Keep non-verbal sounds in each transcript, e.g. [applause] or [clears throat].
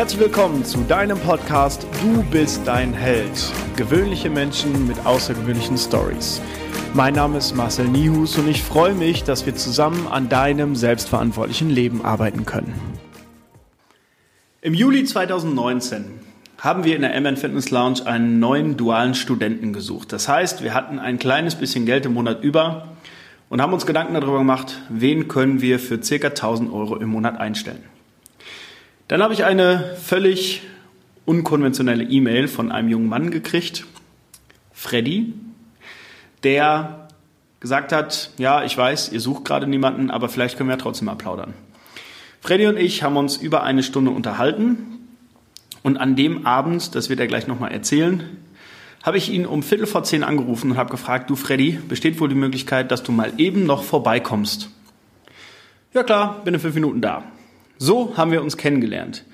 Herzlich willkommen zu deinem Podcast Du bist dein Held. Gewöhnliche Menschen mit außergewöhnlichen Stories. Mein Name ist Marcel Nihus und ich freue mich, dass wir zusammen an deinem selbstverantwortlichen Leben arbeiten können. Im Juli 2019 haben wir in der MN Fitness Lounge einen neuen dualen Studenten gesucht. Das heißt, wir hatten ein kleines bisschen Geld im Monat über und haben uns Gedanken darüber gemacht, wen können wir für ca. 1000 Euro im Monat einstellen. Dann habe ich eine völlig unkonventionelle E-Mail von einem jungen Mann gekriegt, Freddy, der gesagt hat, ja, ich weiß, ihr sucht gerade niemanden, aber vielleicht können wir ja trotzdem mal plaudern. Freddy und ich haben uns über eine Stunde unterhalten und an dem Abend, das wird er gleich nochmal erzählen, habe ich ihn um Viertel vor zehn angerufen und habe gefragt, du Freddy, besteht wohl die Möglichkeit, dass du mal eben noch vorbeikommst? Ja klar, bin in fünf Minuten da. So haben wir uns kennengelernt.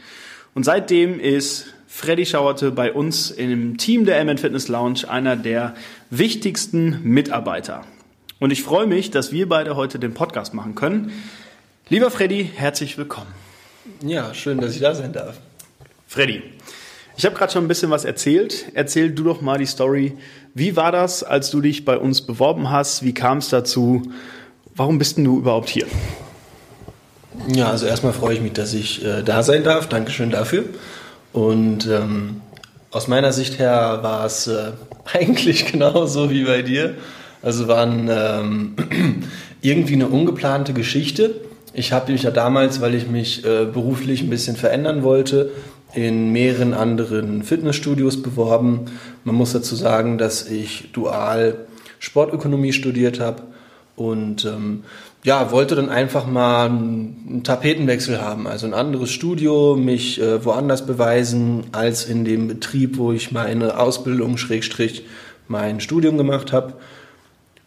Und seitdem ist Freddy Schauerte bei uns im Team der MN Fitness Lounge einer der wichtigsten Mitarbeiter. Und ich freue mich, dass wir beide heute den Podcast machen können. Lieber Freddy, herzlich willkommen. Ja, schön, dass ich da sein darf. Freddy, ich habe gerade schon ein bisschen was erzählt. Erzähl du doch mal die Story. Wie war das, als du dich bei uns beworben hast? Wie kam es dazu? Warum bist denn du überhaupt hier? Ja, also erstmal freue ich mich, dass ich äh, da sein darf. Dankeschön dafür. Und ähm, aus meiner Sicht her war es äh, [laughs] eigentlich genauso wie bei dir. Also war ähm, [clears throat] irgendwie eine ungeplante Geschichte. Ich habe mich ja damals, weil ich mich äh, beruflich ein bisschen verändern wollte, in mehreren anderen Fitnessstudios beworben. Man muss dazu sagen, dass ich dual Sportökonomie studiert habe und ähm, ja, wollte dann einfach mal einen Tapetenwechsel haben, also ein anderes Studio, mich äh, woanders beweisen als in dem Betrieb, wo ich meine Ausbildung Schrägstrich mein Studium gemacht habe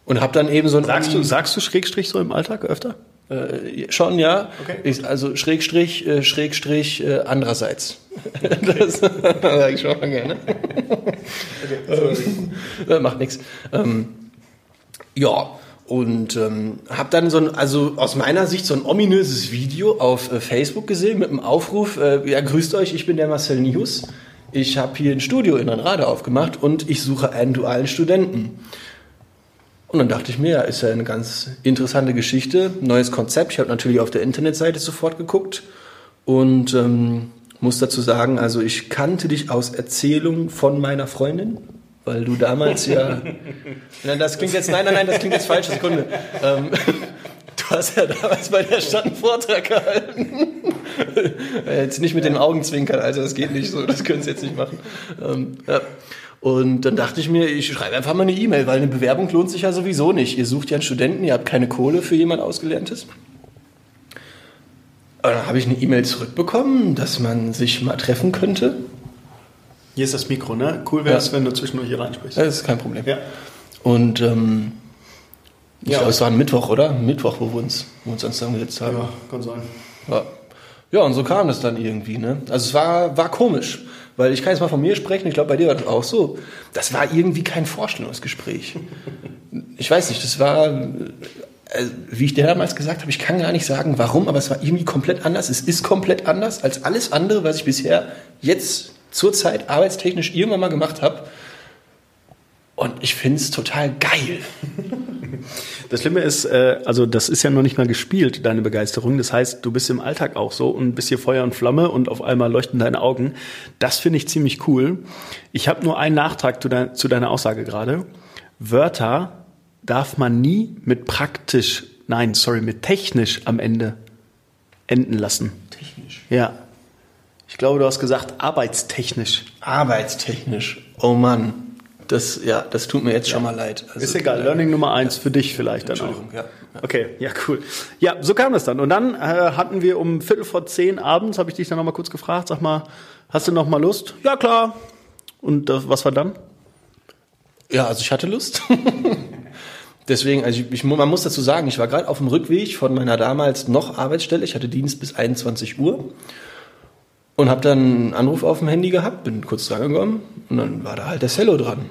und habe dann eben so ein sagst du sagst du Schrägstrich so im Alltag öfter? Äh, schon ja, okay. ich, also Schrägstrich äh, Schrägstrich äh, andererseits. [laughs] das sage ich schon mal gerne. Okay, [laughs] ähm, macht nichts. Ähm, ja und ähm, habe dann so ein, also aus meiner Sicht so ein ominöses Video auf äh, Facebook gesehen mit einem Aufruf, äh, ja grüßt euch, ich bin der Marcel Nius, ich habe hier ein Studio in Rade aufgemacht und ich suche einen dualen Studenten. Und dann dachte ich mir, ja, ist ja eine ganz interessante Geschichte, neues Konzept. Ich habe natürlich auf der Internetseite sofort geguckt und ähm, muss dazu sagen, also ich kannte dich aus Erzählungen von meiner Freundin, weil du damals ja. [laughs] Nein, das klingt jetzt, nein, nein, nein, das klingt jetzt falsch, Sekunde. Ähm, [laughs] du hast ja damals bei der Stadt einen Vortrag gehalten. [laughs] jetzt nicht mit den Augenzwinkern, also das geht nicht so, das können sie jetzt nicht machen. Ähm, ja. Und dann dachte ich mir, ich schreibe einfach mal eine E-Mail, weil eine Bewerbung lohnt sich ja sowieso nicht. Ihr sucht ja einen Studenten, ihr habt keine Kohle für jemand Ausgelerntes. Und dann habe ich eine E-Mail zurückbekommen, dass man sich mal treffen könnte. Hier ist das Mikro, ne? Cool wäre es, ja. wenn du zwischendurch hier reinsprichst. Das ist kein Problem. Ja. Und ähm, ich ja. glaube, es war ein Mittwoch, oder? Mittwoch, wo wir uns, wo wir uns zusammengesetzt haben. Ja, kann sein. Ja. ja, und so kam es dann irgendwie, ne? Also es war, war komisch. Weil ich kann jetzt mal von mir sprechen, ich glaube, bei dir war das auch so. Das war irgendwie kein Vorstellungsgespräch. Ich weiß nicht, das war, äh, wie ich dir damals gesagt habe, ich kann gar nicht sagen, warum, aber es war irgendwie komplett anders. Es ist komplett anders als alles andere, was ich bisher jetzt zurzeit arbeitstechnisch irgendwann mal gemacht habe. Und ich finde es total geil. Das Schlimme ist, äh, also das ist ja noch nicht mal gespielt, deine Begeisterung. Das heißt, du bist im Alltag auch so und bist hier Feuer und Flamme und auf einmal leuchten deine Augen. Das finde ich ziemlich cool. Ich habe nur einen Nachtrag zu, de zu deiner Aussage gerade. Wörter darf man nie mit praktisch, nein, sorry, mit technisch am Ende enden lassen. Technisch? Ja. Ich glaube, du hast gesagt arbeitstechnisch. Arbeitstechnisch. Oh Mann. Das, ja, das tut mir jetzt ja. schon mal leid. Also, ist egal. Learning Nummer eins ja. für dich vielleicht dann auch. Ja. Okay, ja, cool. Ja, so kam das dann. Und dann äh, hatten wir um Viertel vor zehn abends, habe ich dich dann nochmal kurz gefragt, sag mal, hast du noch mal Lust? Ja, klar. Und äh, was war dann? Ja, also ich hatte Lust. [laughs] Deswegen, also ich, ich, man muss dazu sagen, ich war gerade auf dem Rückweg von meiner damals noch Arbeitsstelle. Ich hatte Dienst bis 21 Uhr und habe dann einen Anruf auf dem Handy gehabt, bin kurz drangekommen und dann war da halt der Cello dran.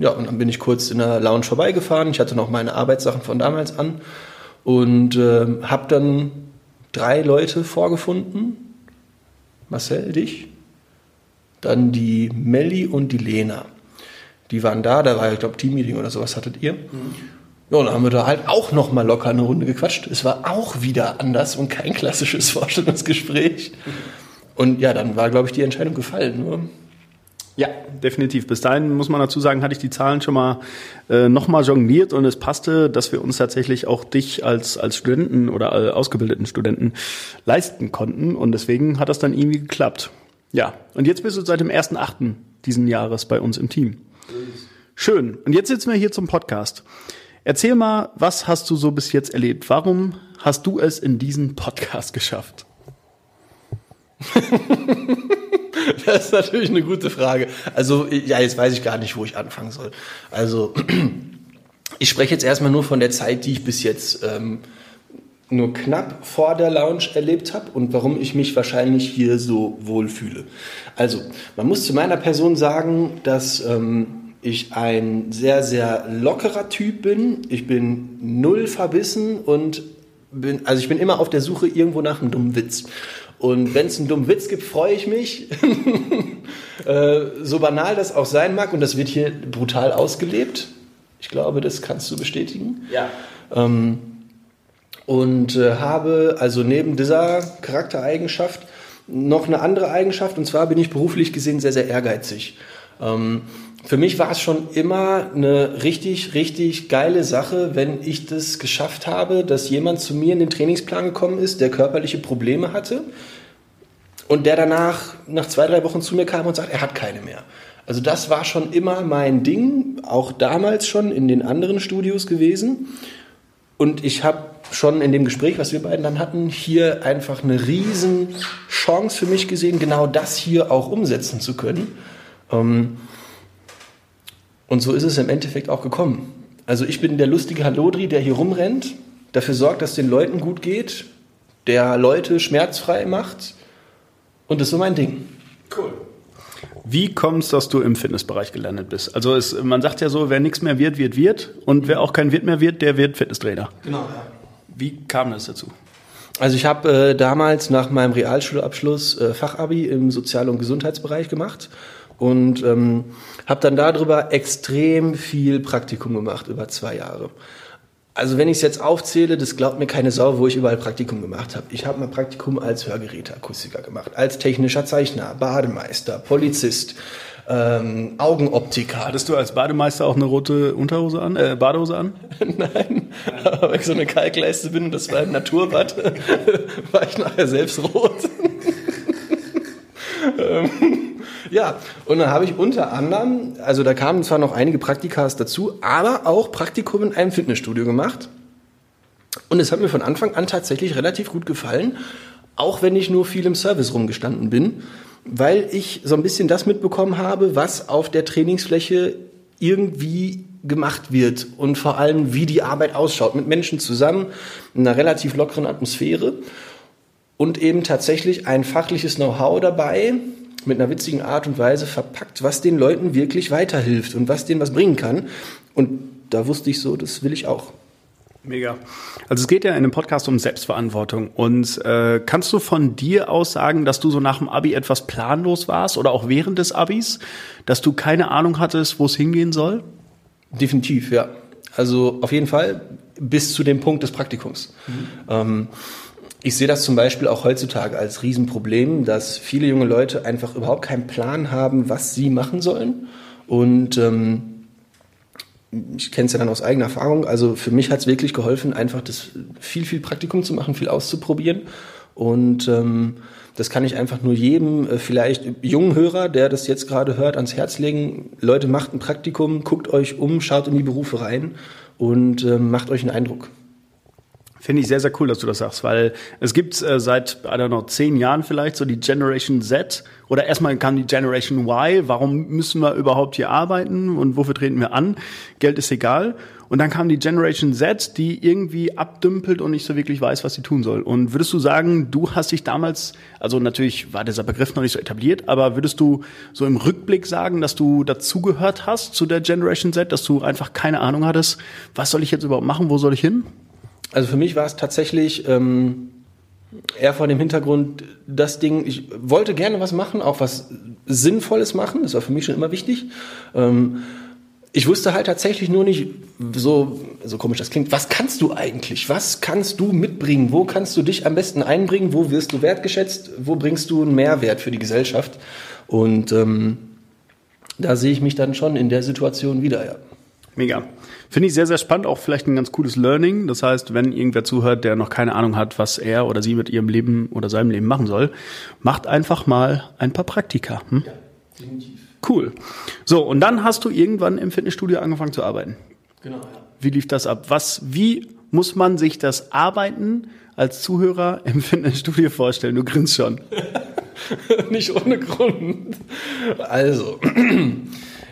Ja, und dann bin ich kurz in der Lounge vorbeigefahren. Ich hatte noch meine Arbeitssachen von damals an und äh, habe dann drei Leute vorgefunden Marcel, dich, dann die Melli und die Lena. Die waren da, da war, ich glaube, Teammeeting oder sowas hattet ihr. Mhm. Ja, und dann haben wir da halt auch noch mal locker eine Runde gequatscht. Es war auch wieder anders und kein klassisches [laughs] Vorstellungsgespräch. Und ja, dann war, glaube ich, die Entscheidung gefallen. Nur ja, definitiv. Bis dahin muss man dazu sagen, hatte ich die Zahlen schon mal äh, nochmal jongliert und es passte, dass wir uns tatsächlich auch dich als, als Studenten oder äh, ausgebildeten Studenten leisten konnten und deswegen hat das dann irgendwie geklappt. Ja, und jetzt bist du seit dem 1.8. diesen Jahres bei uns im Team. Schön. Und jetzt sitzen wir hier zum Podcast. Erzähl mal, was hast du so bis jetzt erlebt? Warum hast du es in diesen Podcast [laughs] geschafft? [laughs] das ist natürlich eine gute Frage. Also, ja, jetzt weiß ich gar nicht, wo ich anfangen soll. Also, [clears throat] ich spreche jetzt erstmal nur von der Zeit, die ich bis jetzt ähm, nur knapp vor der Lounge erlebt habe und warum ich mich wahrscheinlich hier so wohl fühle. Also, man muss zu meiner Person sagen, dass ähm, ich ein sehr, sehr lockerer Typ bin. Ich bin null verbissen und bin, also ich bin immer auf der Suche irgendwo nach einem dummen Witz. Und wenn es einen dummen Witz gibt, freue ich mich. [laughs] äh, so banal das auch sein mag, und das wird hier brutal ausgelebt. Ich glaube, das kannst du bestätigen. Ja. Ähm, und äh, habe also neben dieser Charaktereigenschaft noch eine andere Eigenschaft, und zwar bin ich beruflich gesehen sehr, sehr ehrgeizig. Ähm, für mich war es schon immer eine richtig, richtig geile Sache, wenn ich das geschafft habe, dass jemand zu mir in den Trainingsplan gekommen ist, der körperliche Probleme hatte und der danach nach zwei, drei Wochen zu mir kam und sagt, er hat keine mehr. Also das war schon immer mein Ding, auch damals schon in den anderen Studios gewesen. Und ich habe schon in dem Gespräch, was wir beiden dann hatten, hier einfach eine riesen Chance für mich gesehen, genau das hier auch umsetzen zu können. Ähm, und so ist es im Endeffekt auch gekommen. Also ich bin der lustige Halodri, der hier rumrennt, dafür sorgt, dass es den Leuten gut geht, der Leute schmerzfrei macht. Und das ist so mein Ding. Cool. Wie kommt es, dass du im Fitnessbereich gelandet bist? Also es, man sagt ja so, wer nichts mehr wird, wird, wird. Und wer auch kein Wirt mehr wird, der wird Fitnesstrainer. Genau, ja. Wie kam das dazu? Also ich habe äh, damals nach meinem Realschulabschluss äh, Fachabi im Sozial- und Gesundheitsbereich gemacht und ähm, habe dann darüber extrem viel Praktikum gemacht, über zwei Jahre. Also wenn ich es jetzt aufzähle, das glaubt mir keine Sau, wo ich überall Praktikum gemacht habe. Ich habe mal Praktikum als Hörgeräteakustiker gemacht, als technischer Zeichner, Bademeister, Polizist, ähm, Augenoptiker. Hattest du als Bademeister auch eine rote Unterhose an, äh, Badehose an? [laughs] Nein, aber weil ich so eine Kalkleiste bin und das war ein Naturbad, [laughs] war ich nachher selbst rot. [laughs] ähm, ja, und dann habe ich unter anderem, also da kamen zwar noch einige Praktikas dazu, aber auch Praktikum in einem Fitnessstudio gemacht. Und es hat mir von Anfang an tatsächlich relativ gut gefallen, auch wenn ich nur viel im Service rumgestanden bin, weil ich so ein bisschen das mitbekommen habe, was auf der Trainingsfläche irgendwie gemacht wird und vor allem, wie die Arbeit ausschaut, mit Menschen zusammen, in einer relativ lockeren Atmosphäre und eben tatsächlich ein fachliches Know-how dabei, mit einer witzigen Art und Weise verpackt, was den Leuten wirklich weiterhilft und was denen was bringen kann. Und da wusste ich so, das will ich auch. Mega. Also es geht ja in dem Podcast um Selbstverantwortung. Und äh, kannst du von dir aus sagen, dass du so nach dem Abi etwas planlos warst oder auch während des Abis, dass du keine Ahnung hattest, wo es hingehen soll? Definitiv, ja. Also auf jeden Fall bis zu dem Punkt des Praktikums. Mhm. Ähm, ich sehe das zum Beispiel auch heutzutage als Riesenproblem, dass viele junge Leute einfach überhaupt keinen Plan haben, was sie machen sollen. Und ähm, ich kenne es ja dann aus eigener Erfahrung. Also für mich hat es wirklich geholfen, einfach das viel, viel Praktikum zu machen, viel auszuprobieren. Und ähm, das kann ich einfach nur jedem, äh, vielleicht jungen Hörer, der das jetzt gerade hört, ans Herz legen. Leute, macht ein Praktikum, guckt euch um, schaut in die Berufe rein und äh, macht euch einen Eindruck. Finde ich sehr, sehr cool, dass du das sagst, weil es gibt äh, seit, I don't know, zehn Jahren vielleicht so die Generation Z oder erstmal kam die Generation Y. Warum müssen wir überhaupt hier arbeiten und wofür treten wir an? Geld ist egal. Und dann kam die Generation Z, die irgendwie abdümpelt und nicht so wirklich weiß, was sie tun soll. Und würdest du sagen, du hast dich damals, also natürlich war dieser Begriff noch nicht so etabliert, aber würdest du so im Rückblick sagen, dass du dazugehört hast zu der Generation Z, dass du einfach keine Ahnung hattest, was soll ich jetzt überhaupt machen, wo soll ich hin? Also für mich war es tatsächlich ähm, eher vor dem Hintergrund, das Ding, ich wollte gerne was machen, auch was Sinnvolles machen, das war für mich schon immer wichtig. Ähm, ich wusste halt tatsächlich nur nicht, so, so komisch das klingt, was kannst du eigentlich? Was kannst du mitbringen? Wo kannst du dich am besten einbringen? Wo wirst du wertgeschätzt? Wo bringst du einen Mehrwert für die Gesellschaft? Und ähm, da sehe ich mich dann schon in der Situation wieder, ja. Mega. Finde ich sehr, sehr spannend, auch vielleicht ein ganz cooles Learning. Das heißt, wenn irgendwer zuhört, der noch keine Ahnung hat, was er oder sie mit ihrem Leben oder seinem Leben machen soll, macht einfach mal ein paar Praktika. Hm? Ja, definitiv. Cool. So, und dann hast du irgendwann im Fitnessstudio angefangen zu arbeiten. Genau, ja. Wie lief das ab? Was, wie muss man sich das Arbeiten als Zuhörer im Fitnessstudio vorstellen? Du grinst schon. [laughs] Nicht ohne Grund. Also, [clears throat]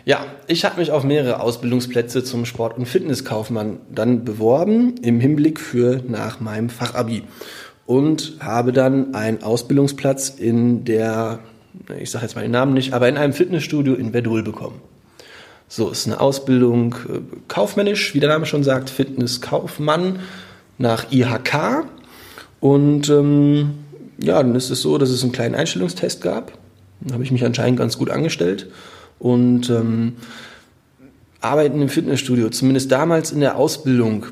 ja, ich habe mich auf mehrere Ausbildungsplätze zum Sport- und Fitnesskaufmann dann beworben im Hinblick für nach meinem Fachabi und habe dann einen Ausbildungsplatz in der, ich sage jetzt mal den Namen nicht, aber in einem Fitnessstudio in Verdul bekommen. So ist eine Ausbildung äh, kaufmännisch, wie der Name schon sagt, Fitnesskaufmann nach IHK und ähm, ja, dann ist es so, dass es einen kleinen Einstellungstest gab. Da habe ich mich anscheinend ganz gut angestellt und ähm, arbeiten im Fitnessstudio, zumindest damals in der Ausbildung.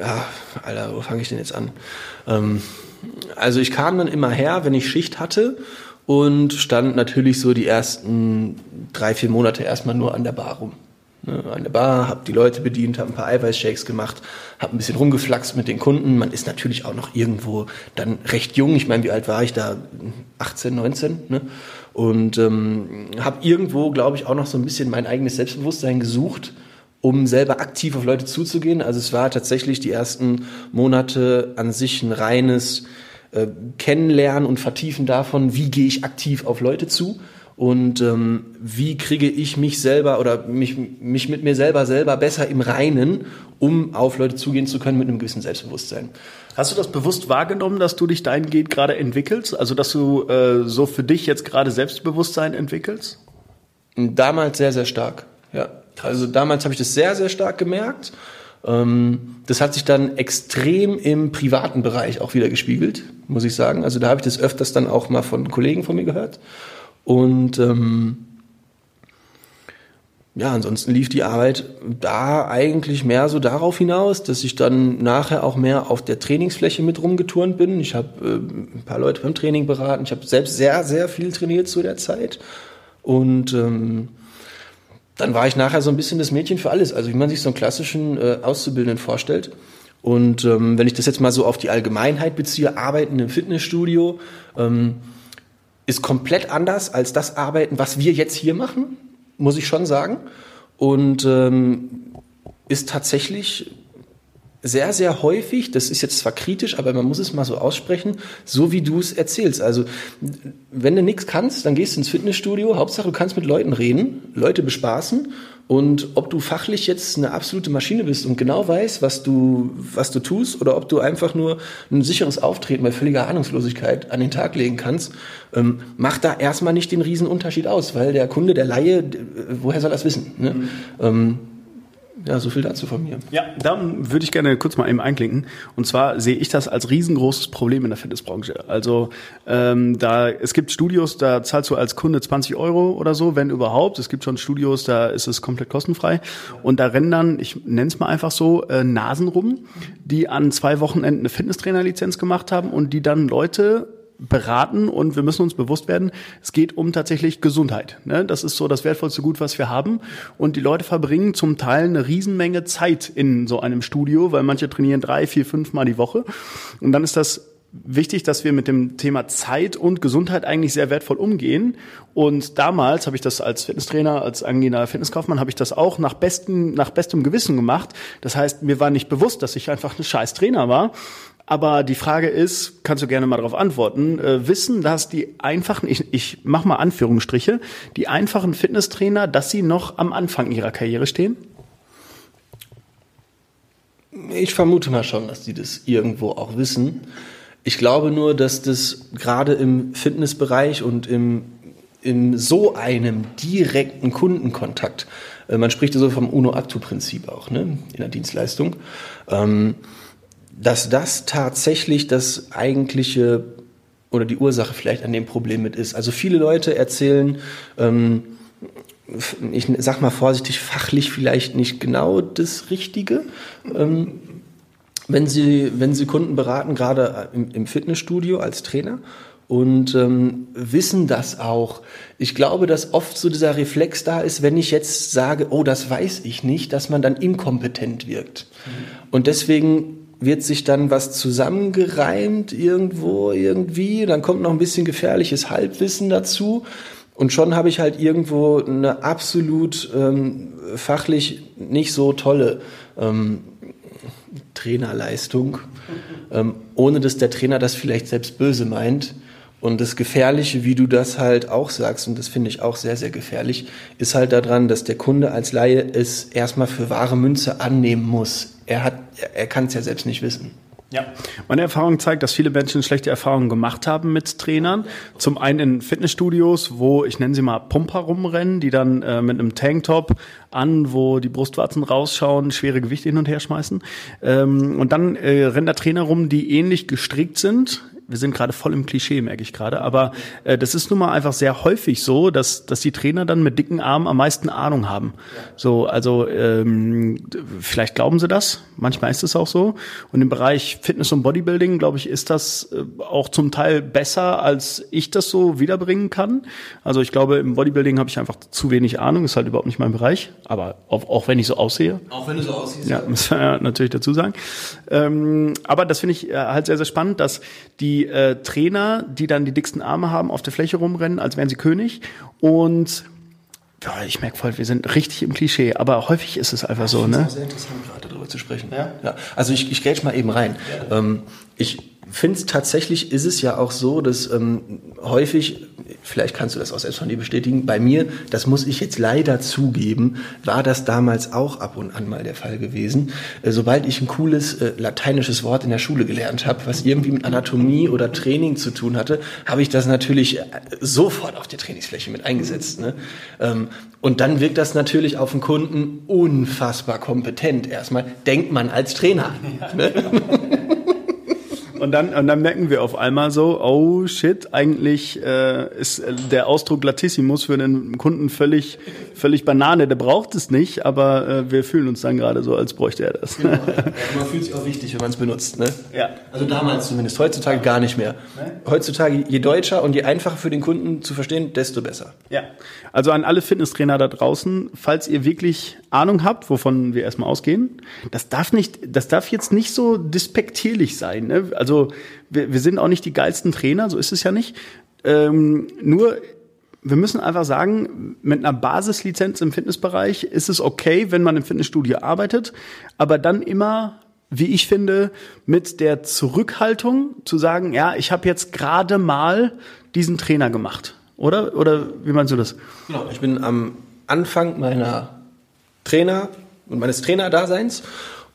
Ja, Alter, wo fange ich denn jetzt an? Ähm, also ich kam dann immer her, wenn ich Schicht hatte und stand natürlich so die ersten drei, vier Monate erstmal nur an der Bar rum ne, an der Bar, habe die Leute bedient, habe ein paar Eiweißshakes gemacht, habe ein bisschen rumgeflaxt mit den Kunden. Man ist natürlich auch noch irgendwo dann recht jung. Ich meine, wie alt war ich da? 18, 19. Ne? Und ähm, habe irgendwo, glaube ich, auch noch so ein bisschen mein eigenes Selbstbewusstsein gesucht, um selber aktiv auf Leute zuzugehen. Also es war tatsächlich die ersten Monate an sich ein reines äh, Kennenlernen und Vertiefen davon, wie gehe ich aktiv auf Leute zu und ähm, wie kriege ich mich selber oder mich, mich mit mir selber selber besser im Reinen, um auf Leute zugehen zu können mit einem gewissen Selbstbewusstsein. Hast du das bewusst wahrgenommen, dass du dich dahingehend gerade entwickelst? Also dass du äh, so für dich jetzt gerade Selbstbewusstsein entwickelst? Damals sehr, sehr stark, ja. Also damals habe ich das sehr, sehr stark gemerkt. Ähm, das hat sich dann extrem im privaten Bereich auch wieder gespiegelt, muss ich sagen. Also da habe ich das öfters dann auch mal von Kollegen von mir gehört. Und ähm, ja, ansonsten lief die Arbeit da eigentlich mehr so darauf hinaus, dass ich dann nachher auch mehr auf der Trainingsfläche mit rumgeturnt bin. Ich habe äh, ein paar Leute beim Training beraten. Ich habe selbst sehr, sehr viel trainiert zu der Zeit. Und ähm, dann war ich nachher so ein bisschen das Mädchen für alles. Also wie man sich so einen klassischen äh, Auszubildenden vorstellt. Und ähm, wenn ich das jetzt mal so auf die Allgemeinheit beziehe, arbeiten im Fitnessstudio, ähm, ist komplett anders als das Arbeiten, was wir jetzt hier machen, muss ich schon sagen. Und ähm, ist tatsächlich sehr, sehr häufig, das ist jetzt zwar kritisch, aber man muss es mal so aussprechen, so wie du es erzählst. Also, wenn du nichts kannst, dann gehst du ins Fitnessstudio, Hauptsache du kannst mit Leuten reden, Leute bespaßen und ob du fachlich jetzt eine absolute Maschine bist und genau weißt, was du, was du tust, oder ob du einfach nur ein sicheres Auftreten bei völliger Ahnungslosigkeit an den Tag legen kannst, ähm, macht da erstmal nicht den riesen Unterschied aus, weil der Kunde, der Laie, woher soll das wissen? Ne? Mhm. Ähm, ja, so viel dazu von mir. Ja, dann würde ich gerne kurz mal eben einklinken. Und zwar sehe ich das als riesengroßes Problem in der Fitnessbranche. Also ähm, da es gibt Studios, da zahlst du als Kunde 20 Euro oder so, wenn überhaupt. Es gibt schon Studios, da ist es komplett kostenfrei. Und da rennen dann, ich nenne es mal einfach so, äh, Nasen rum, die an zwei Wochenenden eine Fitnesstrainerlizenz gemacht haben und die dann Leute beraten und wir müssen uns bewusst werden, es geht um tatsächlich Gesundheit. Ne? Das ist so das wertvollste Gut, was wir haben. Und die Leute verbringen zum Teil eine Riesenmenge Zeit in so einem Studio, weil manche trainieren drei, vier, fünf Mal die Woche. Und dann ist das wichtig, dass wir mit dem Thema Zeit und Gesundheit eigentlich sehr wertvoll umgehen. Und damals habe ich das als Fitnesstrainer, als angehender Fitnesskaufmann, habe ich das auch nach, besten, nach bestem Gewissen gemacht. Das heißt, mir war nicht bewusst, dass ich einfach ein scheiß Trainer war, aber die Frage ist, kannst du gerne mal darauf antworten, äh, wissen, dass die einfachen, ich, ich mach mal Anführungsstriche, die einfachen Fitnesstrainer, dass sie noch am Anfang ihrer Karriere stehen? Ich vermute mal schon, dass die das irgendwo auch wissen. Ich glaube nur, dass das gerade im Fitnessbereich und im, in so einem direkten Kundenkontakt, äh, man spricht so vom Uno-Actu-Prinzip auch, ne, in der Dienstleistung, ähm, dass das tatsächlich das eigentliche oder die Ursache vielleicht an dem Problem mit ist. Also viele Leute erzählen, ähm, ich sag mal vorsichtig, fachlich vielleicht nicht genau das Richtige. Ähm, wenn sie, wenn sie Kunden beraten, gerade im, im Fitnessstudio als Trainer und ähm, wissen das auch. Ich glaube, dass oft so dieser Reflex da ist, wenn ich jetzt sage, oh, das weiß ich nicht, dass man dann inkompetent wirkt. Mhm. Und deswegen wird sich dann was zusammengereimt irgendwo, irgendwie, dann kommt noch ein bisschen gefährliches Halbwissen dazu. Und schon habe ich halt irgendwo eine absolut ähm, fachlich nicht so tolle ähm, Trainerleistung, ähm, ohne dass der Trainer das vielleicht selbst böse meint. Und das Gefährliche, wie du das halt auch sagst, und das finde ich auch sehr, sehr gefährlich, ist halt daran, dass der Kunde als Laie es erstmal für wahre Münze annehmen muss. Er hat, er kann es ja selbst nicht wissen. Ja, meine Erfahrung zeigt, dass viele Menschen schlechte Erfahrungen gemacht haben mit Trainern. Zum einen in Fitnessstudios, wo ich nenne sie mal Pumper rumrennen, die dann äh, mit einem Tanktop an, wo die Brustwarzen rausschauen, schwere Gewichte hin und her schmeißen. Ähm, und dann äh, rennen da Trainer rum, die ähnlich gestrickt sind wir sind gerade voll im Klischee, merke ich gerade. Aber äh, das ist nun mal einfach sehr häufig so, dass, dass die Trainer dann mit dicken Armen am meisten Ahnung haben. So, also ähm, vielleicht glauben sie das, manchmal ist es auch so. Und im Bereich Fitness und Bodybuilding, glaube ich, ist das äh, auch zum Teil besser, als ich das so wiederbringen kann. Also ich glaube, im Bodybuilding habe ich einfach zu wenig Ahnung, ist halt überhaupt nicht mein Bereich. Aber auch, auch wenn ich so aussehe. Auch wenn du so aussiehst. Ja, [laughs] muss man ja natürlich dazu sagen. Ähm, aber das finde ich äh, halt sehr, sehr spannend, dass die die äh, Trainer, die dann die dicksten Arme haben, auf der Fläche rumrennen, als wären sie König. Und ja, ich merke voll, wir sind richtig im Klischee, aber häufig ist es einfach so. Ne? Ist sehr interessant, gerade darüber zu sprechen. Ja? Ja. Also ich, ich grätsch mal eben rein. Ja. Ähm, ich finde es tatsächlich, ist es ja auch so, dass ähm, häufig vielleicht kannst du das auch selbst von dir bestätigen, bei mir, das muss ich jetzt leider zugeben, war das damals auch ab und an mal der Fall gewesen. Äh, sobald ich ein cooles äh, lateinisches Wort in der Schule gelernt habe, was irgendwie mit Anatomie oder Training zu tun hatte, habe ich das natürlich äh, sofort auf der Trainingsfläche mit eingesetzt. Ne? Ähm, und dann wirkt das natürlich auf den Kunden unfassbar kompetent. Erstmal denkt man als Trainer. Ja. Ne? [laughs] [laughs] Und dann, und dann merken wir auf einmal so, oh shit, eigentlich äh, ist der Ausdruck Latissimus für den Kunden völlig, völlig Banane. Der braucht es nicht, aber äh, wir fühlen uns dann gerade so, als bräuchte er das. Genau. [laughs] Man fühlt sich auch wichtig, wenn man es benutzt. Ne? Ja. Also damals zumindest, heutzutage gar nicht mehr. Heutzutage je deutscher und je einfacher für den Kunden zu verstehen, desto besser. Ja. Also an alle Fitnesstrainer da draußen, falls ihr wirklich Ahnung habt, wovon wir erstmal ausgehen, das darf nicht, das darf jetzt nicht so despektierlich sein. Ne? Also wir, wir sind auch nicht die geilsten Trainer, so ist es ja nicht. Ähm, nur wir müssen einfach sagen, mit einer Basislizenz im Fitnessbereich ist es okay, wenn man im Fitnessstudio arbeitet, aber dann immer, wie ich finde, mit der Zurückhaltung zu sagen, ja, ich habe jetzt gerade mal diesen Trainer gemacht. Oder? Oder wie meinst du das? Genau, ich bin am Anfang meiner Trainer und meines Trainerdaseins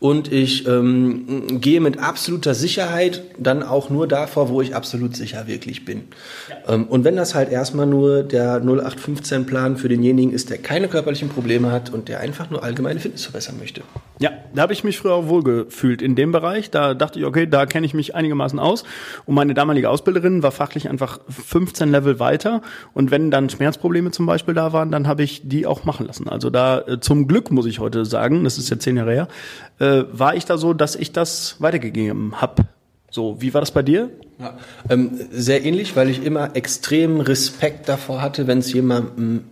und ich ähm, gehe mit absoluter Sicherheit dann auch nur davor, wo ich absolut sicher wirklich bin. Ja. Ähm, und wenn das halt erstmal nur der 0815-Plan für denjenigen ist, der keine körperlichen Probleme hat und der einfach nur allgemeine Fitness verbessern möchte. Ja, da habe ich mich früher auch wohlgefühlt in dem Bereich. Da dachte ich, okay, da kenne ich mich einigermaßen aus. Und meine damalige Ausbilderin war fachlich einfach 15 Level weiter. Und wenn dann Schmerzprobleme zum Beispiel da waren, dann habe ich die auch machen lassen. Also da äh, zum Glück muss ich heute sagen, das ist ja zehn Jahre her, äh, äh, war ich da so, dass ich das weitergegeben habe. So, wie war das bei dir? Ja, ähm, sehr ähnlich, weil ich immer extrem Respekt davor hatte, wenn es jemandem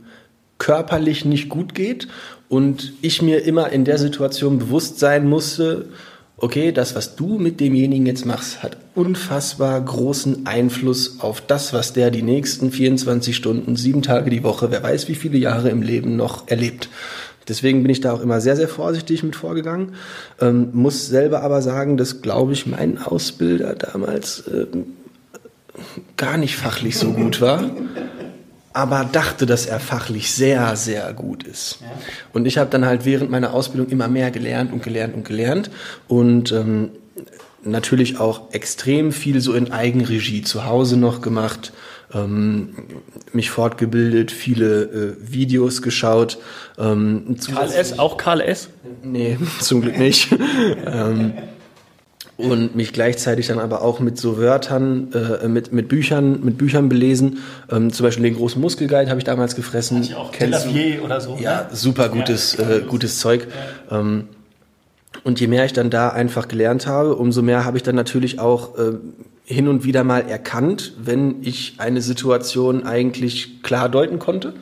körperlich nicht gut geht und ich mir immer in der Situation bewusst sein musste, okay, das, was du mit demjenigen jetzt machst, hat unfassbar großen Einfluss auf das, was der die nächsten 24 Stunden, sieben Tage die Woche, wer weiß wie viele Jahre im Leben noch erlebt. Deswegen bin ich da auch immer sehr, sehr vorsichtig mit vorgegangen. Ähm, muss selber aber sagen, dass, glaube ich, mein Ausbilder damals äh, gar nicht fachlich so gut war. Aber dachte, dass er fachlich sehr, sehr gut ist. Und ich habe dann halt während meiner Ausbildung immer mehr gelernt und gelernt und gelernt und ähm, natürlich auch extrem viel so in Eigenregie zu Hause noch gemacht ähm, mich fortgebildet, viele äh, Videos geschaut. Ähm, Karl S., auch Karl S.? Nee, [laughs] zum Glück nicht. [laughs] ähm, und mich gleichzeitig dann aber auch mit so Wörtern, äh, mit, mit Büchern, mit Büchern belesen. Ähm, zum Beispiel den großen Muskelguide habe ich damals gefressen. Ich auch Kennst du? oder so. Ja, ne? super gutes, ja, äh, gutes Zeug. Ja. Ähm, und je mehr ich dann da einfach gelernt habe, umso mehr habe ich dann natürlich auch äh, hin und wieder mal erkannt, wenn ich eine Situation eigentlich klar deuten konnte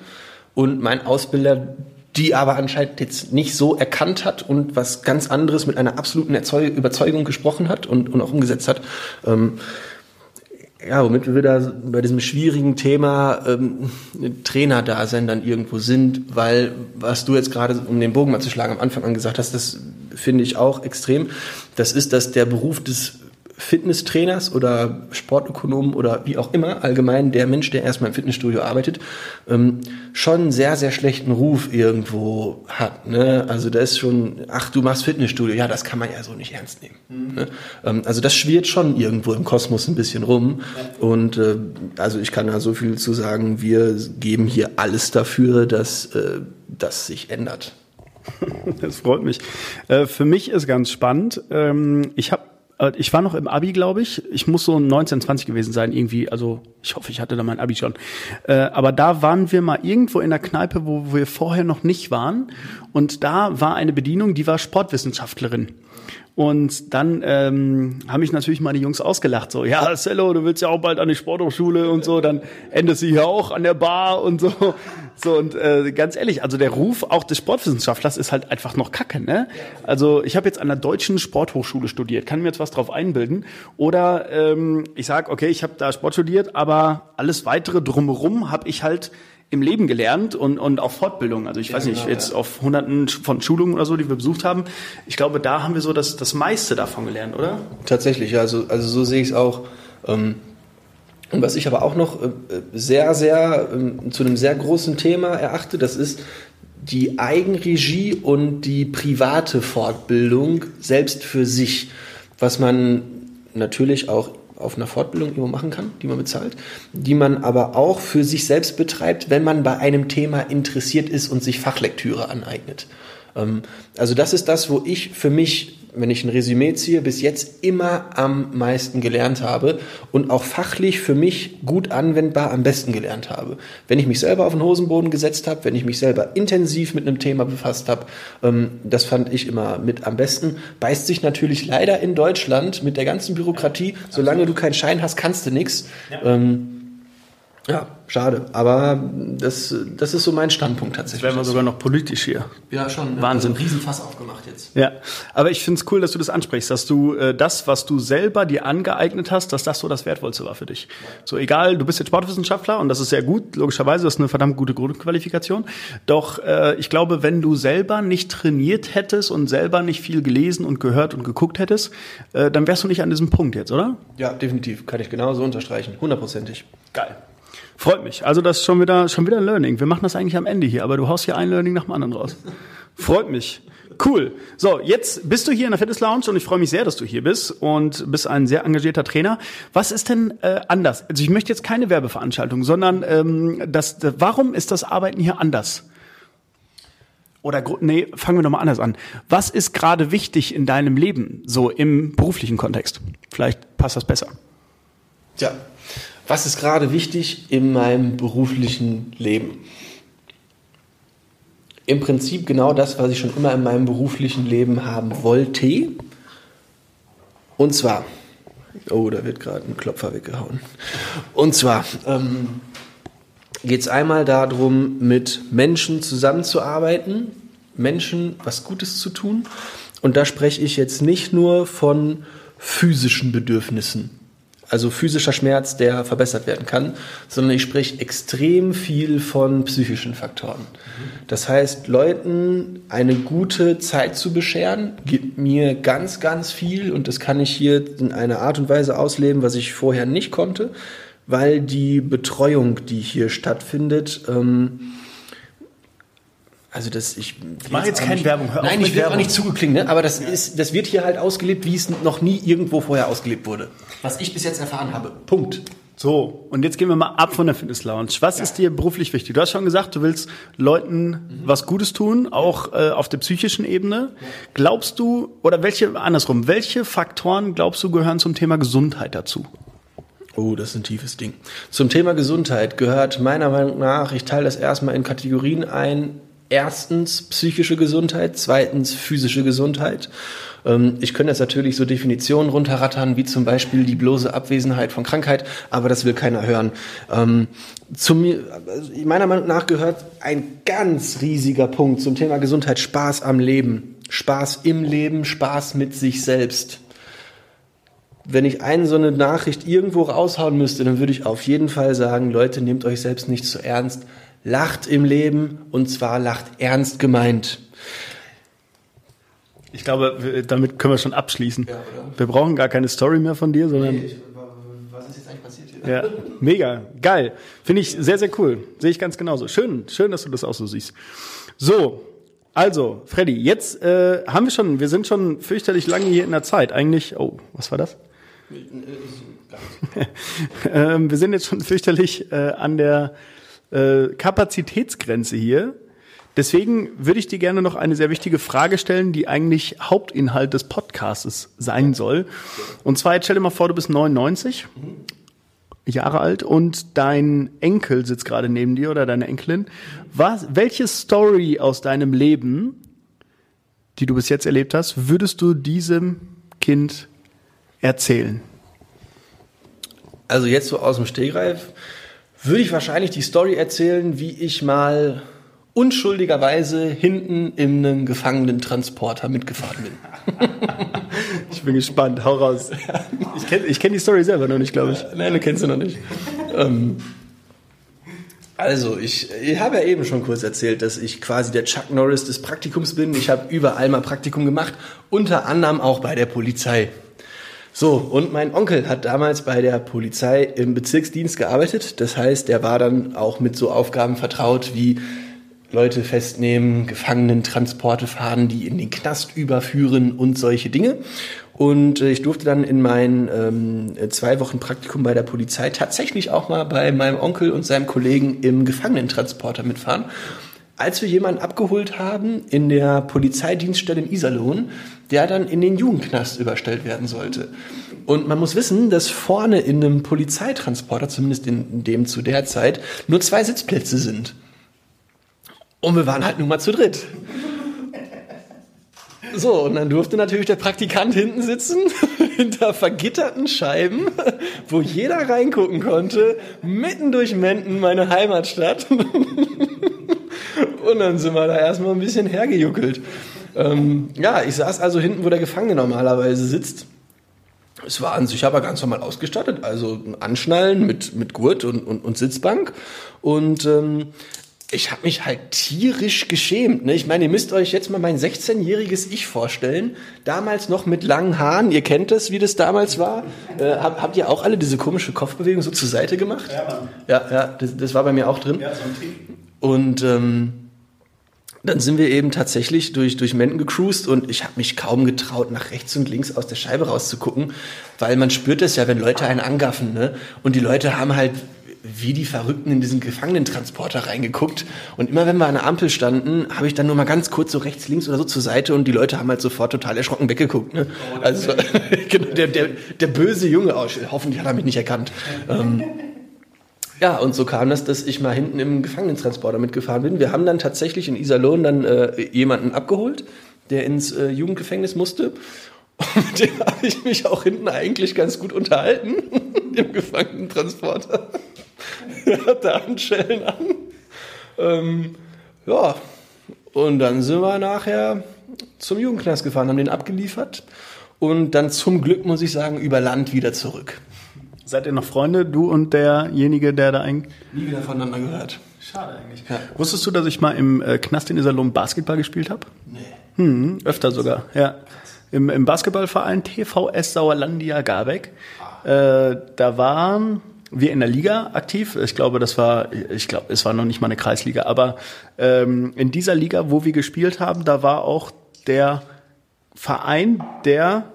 und mein Ausbilder die aber anscheinend jetzt nicht so erkannt hat und was ganz anderes mit einer absoluten Erzeug Überzeugung gesprochen hat und, und auch umgesetzt hat. Ähm, ja, womit wir da bei diesem schwierigen Thema ähm, Trainerdasein dann irgendwo sind, weil was du jetzt gerade, um den Bogen mal zu schlagen, am Anfang an gesagt hast, das finde ich auch extrem. Das ist, dass der Beruf des Fitnesstrainers oder Sportökonomen oder wie auch immer, allgemein der Mensch, der erstmal im Fitnessstudio arbeitet, ähm, schon einen sehr, sehr schlechten Ruf irgendwo hat. Ne? Also da ist schon, ach, du machst Fitnessstudio, ja, das kann man ja so nicht ernst nehmen. Mhm. Ne? Ähm, also das schwirrt schon irgendwo im Kosmos ein bisschen rum. Ja. Und äh, also ich kann da so viel zu sagen, wir geben hier alles dafür, dass äh, das sich ändert. [laughs] Das freut mich. Äh, für mich ist ganz spannend. Ähm, ich habe ich war noch im Abi, glaube ich. Ich muss so 19, 20 gewesen sein, irgendwie. Also ich hoffe, ich hatte da mein Abi schon. Äh, aber da waren wir mal irgendwo in der Kneipe, wo wir vorher noch nicht waren. Und da war eine Bedienung, die war Sportwissenschaftlerin. Und dann ähm, haben mich natürlich meine Jungs ausgelacht. So, ja, Cello, du willst ja auch bald an die Sporthochschule und so, dann endest du hier auch an der Bar und so. So, und äh, ganz ehrlich, also der Ruf auch des Sportwissenschaftlers ist halt einfach noch kacke, ne? Also ich habe jetzt an der deutschen Sporthochschule studiert, kann mir jetzt was drauf einbilden. Oder ähm, ich sag, okay, ich habe da Sport studiert, aber alles weitere drumherum habe ich halt im Leben gelernt und, und auch Fortbildung. Also ich ja, weiß nicht, genau, jetzt ja. auf hunderten von Schulungen oder so, die wir besucht haben. Ich glaube, da haben wir so das, das meiste davon gelernt, oder? Tatsächlich, also, also so sehe ich es auch. Ähm, und was ich aber auch noch äh, sehr, sehr ähm, zu einem sehr großen Thema erachte, das ist die Eigenregie und die private Fortbildung selbst für sich, was man natürlich auch auf einer Fortbildung irgendwo machen kann, die man bezahlt, die man aber auch für sich selbst betreibt, wenn man bei einem Thema interessiert ist und sich Fachlektüre aneignet. Ähm, also das ist das, wo ich für mich wenn ich ein Resümee ziehe, bis jetzt immer am meisten gelernt habe und auch fachlich für mich gut anwendbar am besten gelernt habe. Wenn ich mich selber auf den Hosenboden gesetzt habe, wenn ich mich selber intensiv mit einem Thema befasst habe, ähm, das fand ich immer mit am besten. Beißt sich natürlich leider in Deutschland mit der ganzen Bürokratie. Solange du keinen Schein hast, kannst du nichts. Ja. Ähm, ja, schade. Aber das, das ist so mein Standpunkt tatsächlich. Wären wir sogar noch politisch hier. Ja, schon. Wahnsinn. Also Riesenfass aufgemacht jetzt. Ja, aber ich finde es cool, dass du das ansprichst, dass du äh, das, was du selber dir angeeignet hast, dass das so das Wertvollste war für dich. So egal, du bist jetzt Sportwissenschaftler und das ist sehr gut, logischerweise, das ist eine verdammt gute Grundqualifikation. Doch äh, ich glaube, wenn du selber nicht trainiert hättest und selber nicht viel gelesen und gehört und geguckt hättest, äh, dann wärst du nicht an diesem Punkt jetzt, oder? Ja, definitiv. Kann ich genauso unterstreichen. Hundertprozentig. Geil. Freut mich. Also das ist schon wieder, schon wieder ein Learning. Wir machen das eigentlich am Ende hier, aber du haust hier ein Learning nach dem anderen raus. Freut mich. Cool. So, jetzt bist du hier in der Fitness Lounge und ich freue mich sehr, dass du hier bist und bist ein sehr engagierter Trainer. Was ist denn äh, anders? Also ich möchte jetzt keine Werbeveranstaltung, sondern ähm, das, das, warum ist das Arbeiten hier anders? Oder nee, fangen wir doch mal anders an. Was ist gerade wichtig in deinem Leben, so im beruflichen Kontext? Vielleicht passt das besser. Ja, was ist gerade wichtig in meinem beruflichen Leben? Im Prinzip genau das, was ich schon immer in meinem beruflichen Leben haben wollte. Und zwar, oh, da wird gerade ein Klopfer weggehauen. Und zwar ähm, geht es einmal darum, mit Menschen zusammenzuarbeiten, Menschen was Gutes zu tun. Und da spreche ich jetzt nicht nur von physischen Bedürfnissen also physischer Schmerz, der verbessert werden kann, sondern ich spreche extrem viel von psychischen Faktoren. Das heißt, Leuten eine gute Zeit zu bescheren, gibt mir ganz, ganz viel und das kann ich hier in einer Art und Weise ausleben, was ich vorher nicht konnte, weil die Betreuung, die hier stattfindet, ähm, also das ich, ich mache jetzt keine Werbung. Hör Nein, ich will auch nicht zugeklingen, ne? aber das ja. ist, das wird hier halt ausgelebt, wie es noch nie irgendwo vorher ausgelebt wurde. Was ich bis jetzt erfahren habe. Punkt. So, und jetzt gehen wir mal ab von der Fitness Lounge. Was ja. ist dir beruflich wichtig? Du hast schon gesagt, du willst Leuten mhm. was Gutes tun, auch äh, auf der psychischen Ebene. Glaubst du, oder welche, andersrum, welche Faktoren glaubst du gehören zum Thema Gesundheit dazu? Oh, das ist ein tiefes Ding. Zum Thema Gesundheit gehört meiner Meinung nach, ich teile das erstmal in Kategorien ein. Erstens psychische Gesundheit, zweitens physische Gesundheit ähm, ich könnte jetzt natürlich so Definitionen runterrattern, wie zum Beispiel die bloße Abwesenheit von Krankheit, aber das will keiner hören. Ähm, zu also meiner Meinung nach gehört ein ganz riesiger Punkt zum Thema Gesundheit Spaß am Leben. Spaß im Leben, Spaß mit sich selbst. Wenn ich eine so eine Nachricht irgendwo raushauen müsste, dann würde ich auf jeden Fall sagen, Leute, nehmt euch selbst nicht zu ernst. Lacht im Leben und zwar lacht ernst gemeint. Ich glaube, damit können wir schon abschließen. Ja, wir brauchen gar keine Story mehr von dir, sondern. Nee, was ist jetzt eigentlich passiert hier? Ja, mega, geil. Finde ich sehr, sehr cool. Sehe ich ganz genauso. Schön, schön, dass du das auch so siehst. So, also, Freddy, jetzt äh, haben wir schon, wir sind schon fürchterlich lange hier in der Zeit. Eigentlich, oh, was war das? [laughs] ähm, wir sind jetzt schon fürchterlich äh, an der äh, Kapazitätsgrenze hier. Deswegen würde ich dir gerne noch eine sehr wichtige Frage stellen, die eigentlich Hauptinhalt des Podcasts sein soll. Und zwar, jetzt stell dir mal vor, du bist 99 Jahre alt und dein Enkel sitzt gerade neben dir oder deine Enkelin. Was, welche Story aus deinem Leben, die du bis jetzt erlebt hast, würdest du diesem Kind erzählen? Also jetzt so aus dem Stegreif würde ich wahrscheinlich die Story erzählen, wie ich mal unschuldigerweise hinten in einem Gefangenentransporter mitgefahren bin. [laughs] ich bin gespannt, hau raus. Ich kenne kenn die Story selber noch nicht, glaube ich. Nein, du kennst sie noch nicht. Ähm, also, ich, ich habe ja eben schon kurz erzählt, dass ich quasi der Chuck Norris des Praktikums bin. Ich habe überall mal Praktikum gemacht, unter anderem auch bei der Polizei. So, und mein Onkel hat damals bei der Polizei im Bezirksdienst gearbeitet. Das heißt, er war dann auch mit so Aufgaben vertraut wie Leute festnehmen, Gefangenentransporte fahren, die in den Knast überführen und solche Dinge. Und äh, ich durfte dann in mein ähm, zwei Wochen Praktikum bei der Polizei tatsächlich auch mal bei meinem Onkel und seinem Kollegen im Gefangenentransporter mitfahren. Als wir jemanden abgeholt haben in der Polizeidienststelle in Iserlohn, der dann in den Jugendknast überstellt werden sollte. Und man muss wissen, dass vorne in einem Polizeitransporter, zumindest in dem zu der Zeit, nur zwei Sitzplätze sind. Und wir waren halt nur mal zu dritt. So, und dann durfte natürlich der Praktikant hinten sitzen, [laughs] hinter vergitterten Scheiben, [laughs] wo jeder reingucken konnte, mitten durch Menden, meine Heimatstadt. [laughs] Und dann sind wir da erstmal ein bisschen hergejuckelt. Ähm, ja, ich saß also hinten, wo der Gefangene normalerweise sitzt. Es war an sich aber ganz normal ausgestattet, also ein Anschnallen mit, mit Gurt und, und, und Sitzbank. Und ähm, ich habe mich halt tierisch geschämt. Ne? Ich meine, ihr müsst euch jetzt mal mein 16-jähriges Ich vorstellen. Damals noch mit langen Haaren. Ihr kennt das, wie das damals war. Äh, hab, habt ihr auch alle diese komische Kopfbewegung so zur Seite gemacht? Ja, Mann. Ja, ja das, das war bei mir auch drin. Ja, so ein Und ähm, dann sind wir eben tatsächlich durch, durch Menden gecruised und ich habe mich kaum getraut, nach rechts und links aus der Scheibe rauszugucken, weil man spürt es ja, wenn Leute einen angaffen. Ne? Und die Leute haben halt wie die Verrückten in diesen Gefangenentransporter reingeguckt. Und immer wenn wir an der Ampel standen, habe ich dann nur mal ganz kurz so rechts, links oder so zur Seite und die Leute haben halt sofort total erschrocken weggeguckt. Ne? Oh, also [laughs] genau, der, der, der böse Junge, oh, hoffentlich hat er mich nicht erkannt. Ähm, ja, und so kam das, dass ich mal hinten im Gefangenentransporter mitgefahren bin. Wir haben dann tatsächlich in Iserlohn dann äh, jemanden abgeholt, der ins äh, Jugendgefängnis musste. Und [laughs] mit dem habe ich mich auch hinten eigentlich ganz gut unterhalten, [laughs] im Gefangenentransporter. [laughs] er hatte Handschellen an. Ähm, ja, und dann sind wir nachher zum Jugendknast gefahren, haben den abgeliefert und dann zum Glück, muss ich sagen, über Land wieder zurück. Seid ihr noch Freunde, du und derjenige, der da eigentlich... Nie wieder voneinander gehört. Schade eigentlich. Ja. Wusstest du, dass ich mal im äh, Knast in Iserlohn Basketball gespielt habe? Nee. Hm, öfter sogar, ja. Im, im Basketballverein TVS Sauerlandia Garbeck. Ah. Äh, da waren wir in der Liga aktiv. Ich glaube, das war, ich glaube, es war noch nicht mal eine Kreisliga, aber ähm, in dieser Liga, wo wir gespielt haben, da war auch der Verein, der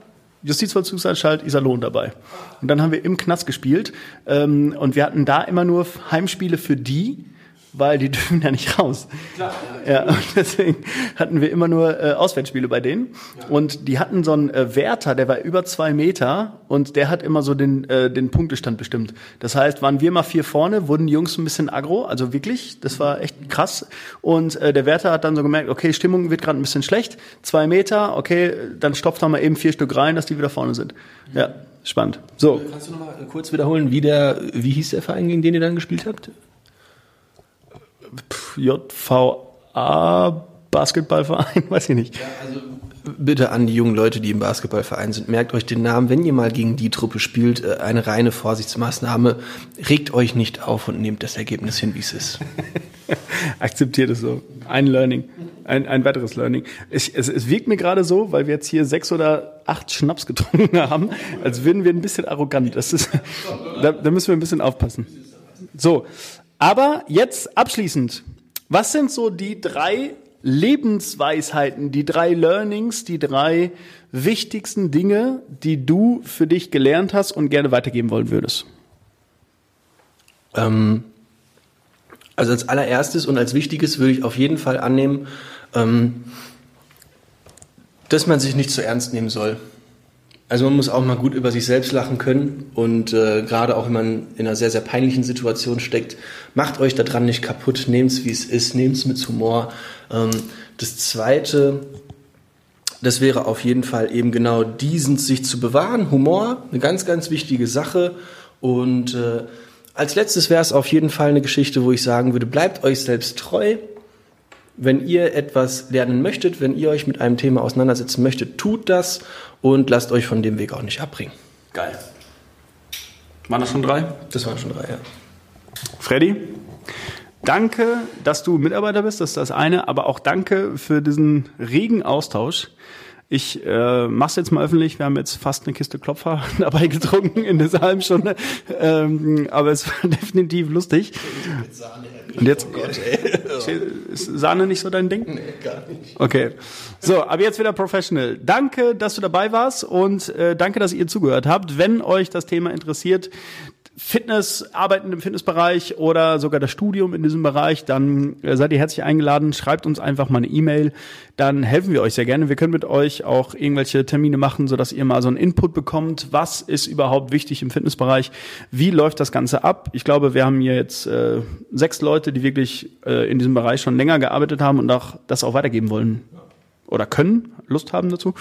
Justizvollzugsanstalt Iserlohn dabei. Und dann haben wir im Knast gespielt ähm, und wir hatten da immer nur Heimspiele für die, weil die [laughs] dürfen ja nicht raus. Klar, ja, und deswegen hatten wir immer nur äh, Auswärtsspiele bei denen. Ja. Und die hatten so einen äh, Wärter, der war über zwei Meter und der hat immer so den, äh, den Punktestand bestimmt. Das heißt, waren wir mal vier vorne, wurden die Jungs ein bisschen aggro, also wirklich, das war echt krass. Und äh, der Wärter hat dann so gemerkt, okay, Stimmung wird gerade ein bisschen schlecht, zwei Meter, okay, dann stopft er mal eben vier Stück rein, dass die wieder vorne sind. Ja, spannend. So. Kannst du noch mal kurz wiederholen, wie der, wie hieß der Verein, gegen den ihr dann gespielt habt? JVA Basketballverein, [laughs] weiß ich nicht. Ja, also bitte an die jungen Leute, die im Basketballverein sind, merkt euch den Namen, wenn ihr mal gegen die Truppe spielt, äh, eine reine Vorsichtsmaßnahme. Regt euch nicht auf und nehmt das Ergebnis hin, wie es ist. [laughs] Akzeptiert es so. Ein Learning. Ein, ein weiteres Learning. Ich, es, es wirkt mir gerade so, weil wir jetzt hier sechs oder acht Schnaps getrunken [laughs] haben, als würden wir ein bisschen arrogant. Das ist, da, da müssen wir ein bisschen aufpassen. So, aber jetzt abschließend, was sind so die drei Lebensweisheiten, die drei Learnings, die drei wichtigsten Dinge, die du für dich gelernt hast und gerne weitergeben wollen würdest? Ähm, also als allererstes und als wichtiges würde ich auf jeden Fall annehmen, ähm, dass man sich nicht zu ernst nehmen soll. Also man muss auch mal gut über sich selbst lachen können und äh, gerade auch wenn man in einer sehr, sehr peinlichen Situation steckt, macht euch daran nicht kaputt, nehmt es wie es ist, nehmt es mit Humor. Ähm, das Zweite, das wäre auf jeden Fall eben genau diesen sich zu bewahren. Humor, eine ganz, ganz wichtige Sache und äh, als letztes wäre es auf jeden Fall eine Geschichte, wo ich sagen würde, bleibt euch selbst treu, wenn ihr etwas lernen möchtet, wenn ihr euch mit einem Thema auseinandersetzen möchtet, tut das und lasst euch von dem Weg auch nicht abbringen. Geil. Waren das schon drei? Das waren schon drei, ja. Freddy, danke, dass du Mitarbeiter bist, das ist das eine, aber auch danke für diesen regen Austausch. Ich äh, mach's jetzt mal öffentlich. Wir haben jetzt fast eine Kiste Klopfer [laughs] dabei getrunken in dieser halben Stunde. Ähm, aber es war [laughs] definitiv lustig. Und jetzt oh Gott, ey. [laughs] ist Sahne nicht so dein Ding? Nee, gar nicht. Okay. So, aber jetzt wieder professional. Danke, dass du dabei warst und äh, danke, dass ihr zugehört habt. Wenn euch das Thema interessiert, Fitness, arbeiten im Fitnessbereich oder sogar das Studium in diesem Bereich, dann äh, seid ihr herzlich eingeladen. Schreibt uns einfach mal eine E-Mail. Dann helfen wir euch sehr gerne. Wir können mit euch auch irgendwelche Termine machen, sodass ihr mal so einen Input bekommt. Was ist überhaupt wichtig im Fitnessbereich? Wie läuft das Ganze ab? Ich glaube, wir haben hier jetzt äh, sechs Leute, die wirklich äh, in diesem Bereich schon länger gearbeitet haben und auch das auch weitergeben wollen oder können, Lust haben dazu.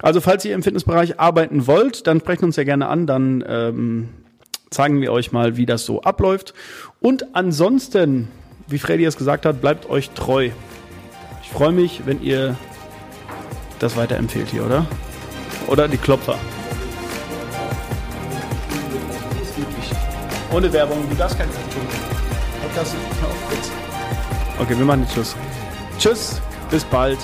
Also falls ihr im Fitnessbereich arbeiten wollt, dann sprecht uns sehr gerne an. Dann ähm, zeigen wir euch mal, wie das so abläuft. Und ansonsten, wie Freddy es gesagt hat, bleibt euch treu. Ich freue mich, wenn ihr das weiterempfehlt hier, oder? Oder die Klopfer. Ohne Werbung, du darfst kein Podcast. Okay, wir machen jetzt Tschüss. Tschüss, bis bald.